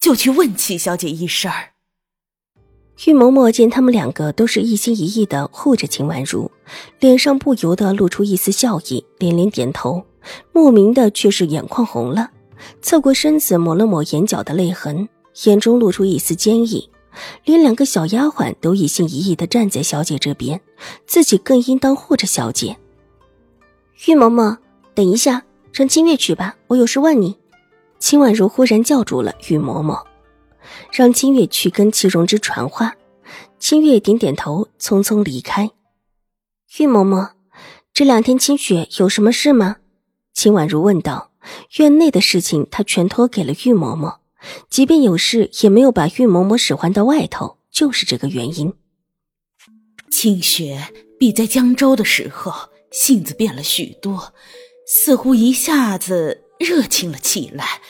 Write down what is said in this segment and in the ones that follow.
就去问齐小姐一声儿。玉嬷嬷见他们两个都是一心一意的护着秦婉如，脸上不由得露出一丝笑意，连连点头，莫名的却是眼眶红了，侧过身子抹了抹眼角的泪痕，眼中露出一丝坚毅。连两个小丫鬟都一心一意的站在小姐这边，自己更应当护着小姐。玉嬷嬷，等一下，让清月去吧，我有事问你。秦婉如忽然叫住了玉嬷嬷，让清月去跟齐荣之传话。清月点点头，匆匆离开。玉嬷嬷，这两天清雪有什么事吗？秦婉如问道。院内的事情，她全托给了玉嬷嬷，即便有事，也没有把玉嬷嬷使唤到外头，就是这个原因。清雪比在江州的时候性子变了许多，似乎一下子。热情了起来，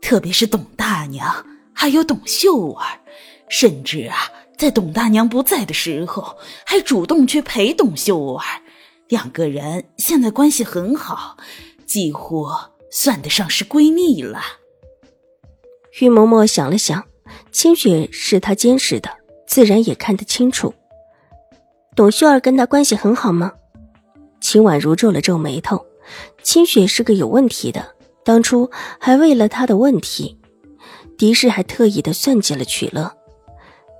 特别是董大娘，还有董秀儿，甚至啊，在董大娘不在的时候，还主动去陪董秀儿。两个人现在关系很好，几乎算得上是闺蜜了。玉嬷嬷想了想，清雪是她监视的，自然也看得清楚。董秀儿跟她关系很好吗？秦婉如皱了皱眉头，清雪是个有问题的。当初还为了他的问题，狄氏还特意的算计了曲乐。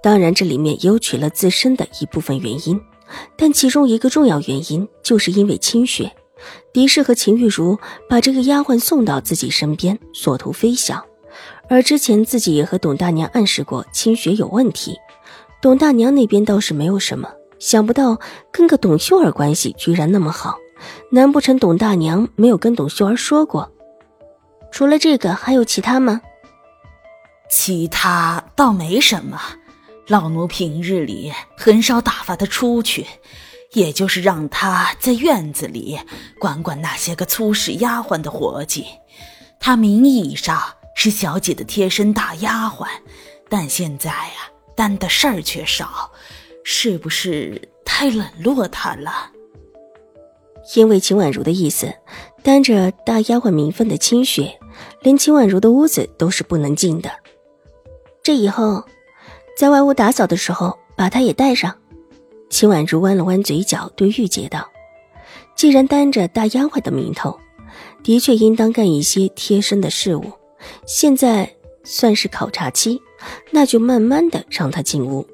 当然，这里面也有曲乐自身的一部分原因，但其中一个重要原因就是因为清雪。狄氏和秦玉茹把这个丫鬟送到自己身边，所图非小。而之前自己也和董大娘暗示过清雪有问题，董大娘那边倒是没有什么。想不到跟个董秀儿关系居然那么好，难不成董大娘没有跟董秀儿说过？除了这个，还有其他吗？其他倒没什么，老奴平日里很少打发他出去，也就是让他在院子里管管那些个粗使丫鬟的活计。他名义上是小姐的贴身大丫鬟，但现在呀，担的事儿却少，是不是太冷落他了？因为秦婉如的意思，担着大丫鬟名分的清雪。连秦婉如的屋子都是不能进的。这以后，在外屋打扫的时候，把她也带上。秦婉如弯了弯嘴角，对玉洁道：“既然担着大丫鬟的名头，的确应当干一些贴身的事务。现在算是考察期，那就慢慢的让她进屋。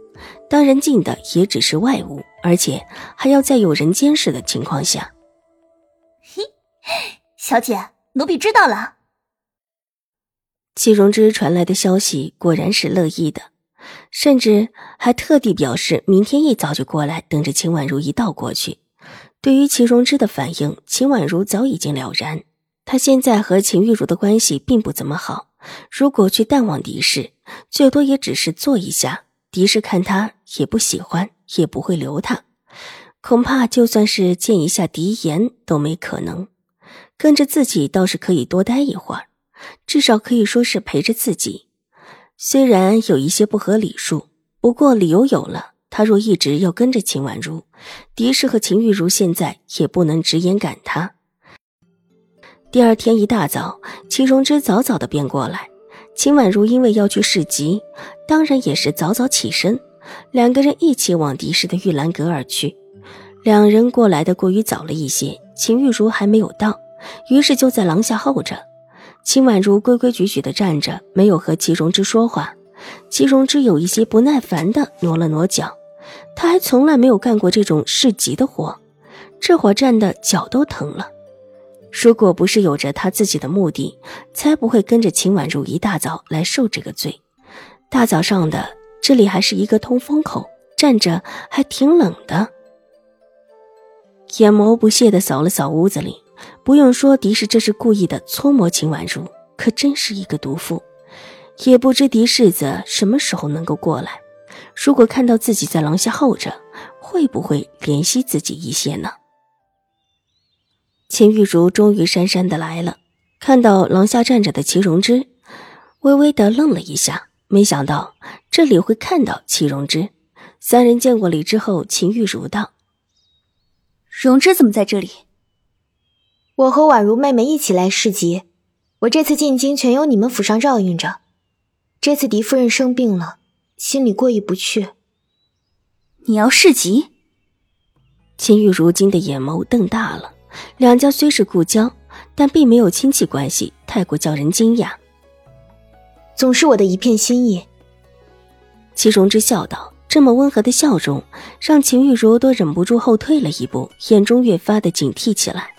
当然，进的也只是外屋，而且还要在有人监视的情况下。”小姐，奴婢知道了。齐荣之传来的消息果然是乐意的，甚至还特地表示明天一早就过来，等着秦婉如一道过去。对于齐荣之的反应，秦婉如早已经了然。他现在和秦玉茹的关系并不怎么好，如果去淡忘狄氏，最多也只是坐一下。狄氏看他也不喜欢，也不会留他。恐怕就算是见一下狄言都没可能。跟着自己倒是可以多待一会儿。至少可以说是陪着自己，虽然有一些不合理数，不过理由有了。他若一直要跟着秦婉如，狄氏和秦玉茹现在也不能直言赶他。第二天一大早，齐荣之早早的便过来。秦婉如因为要去市集，当然也是早早起身，两个人一起往狄氏的玉兰阁而去。两人过来的过于早了一些，秦玉茹还没有到，于是就在廊下候着。秦婉如规规矩矩地站着，没有和齐荣之说话。齐荣之有一些不耐烦地挪了挪脚，他还从来没有干过这种市集的活，这会站的脚都疼了。如果不是有着他自己的目的，才不会跟着秦婉如一大早来受这个罪。大早上的，这里还是一个通风口，站着还挺冷的。眼眸不屑地扫了扫屋子里。不用说，狄氏这是故意的搓磨秦婉如，可真是一个毒妇。也不知狄世子什么时候能够过来。如果看到自己在廊下候着，会不会怜惜自己一些呢？秦玉茹终于姗姗的来了，看到廊下站着的齐荣之，微微的愣了一下，没想到这里会看到齐荣之。三人见过礼之后，秦玉茹道：“荣之怎么在这里？我和宛如妹妹一起来市集，我这次进京全由你们府上照应着。这次狄夫人生病了。”心里过意不去。你要市集？秦玉如今的眼眸瞪大了。两家虽是故交，但并没有亲戚关系，太过叫人惊讶。总是我的一片心意。齐荣之笑道，这么温和的笑容，让秦玉如都忍不住后退了一步，眼中越发的警惕起来。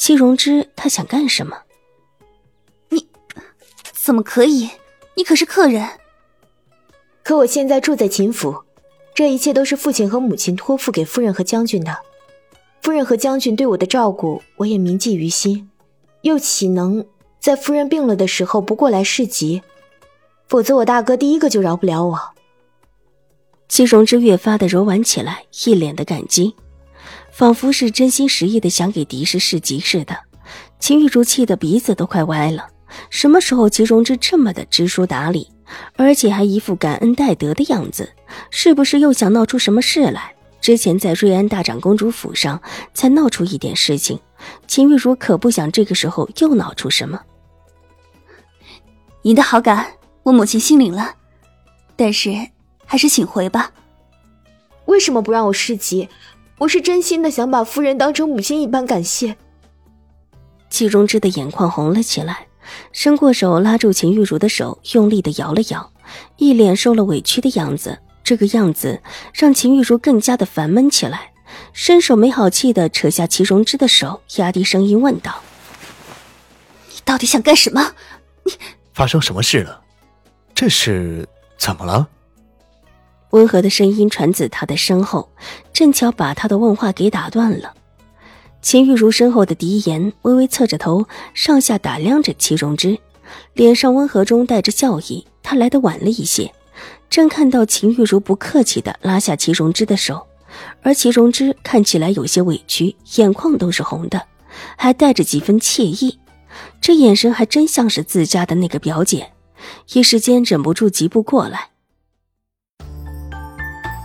齐荣之，他想干什么？你怎么可以？你可是客人。可我现在住在秦府，这一切都是父亲和母亲托付给夫人和将军的。夫人和将军对我的照顾，我也铭记于心，又岂能在夫人病了的时候不过来市集？否则我大哥第一个就饶不了我。戚荣之越发的柔婉起来，一脸的感激，仿佛是真心实意的想给狄氏市集似的。秦玉竹气得鼻子都快歪了，什么时候齐荣之这么的知书达理？而且还一副感恩戴德的样子，是不是又想闹出什么事来？之前在瑞安大长公主府上才闹出一点事情，秦玉茹可不想这个时候又闹出什么。你的好感，我母亲心领了，但是还是请回吧。为什么不让我市集？我是真心的想把夫人当成母亲一般感谢。季荣之的眼眶红了起来。伸过手拉住秦玉茹的手，用力的摇了摇，一脸受了委屈的样子。这个样子让秦玉茹更加的烦闷起来，伸手没好气的扯下齐荣之的手，压低声音问道：“你到底想干什么？你发生什么事了？这是怎么了？”温和的声音传自他的身后，正巧把他的问话给打断了。秦玉茹身后的狄言微微侧着头，上下打量着齐荣之，脸上温和中带着笑意。他来的晚了一些，正看到秦玉茹不客气的拉下齐荣之的手，而齐荣之看起来有些委屈，眼眶都是红的，还带着几分惬意，这眼神还真像是自家的那个表姐，一时间忍不住疾步过来。